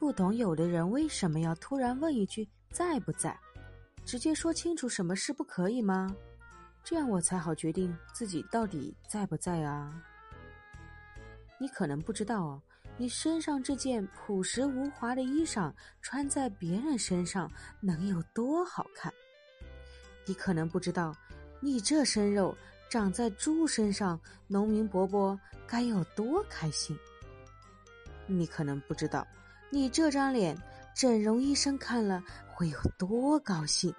不懂有的人为什么要突然问一句在不在？直接说清楚什么事不可以吗？这样我才好决定自己到底在不在啊。你可能不知道哦，你身上这件朴实无华的衣裳穿在别人身上能有多好看？你可能不知道，你这身肉长在猪身上，农民伯伯该有多开心？你可能不知道，你这张脸整容医生看了会有多高兴？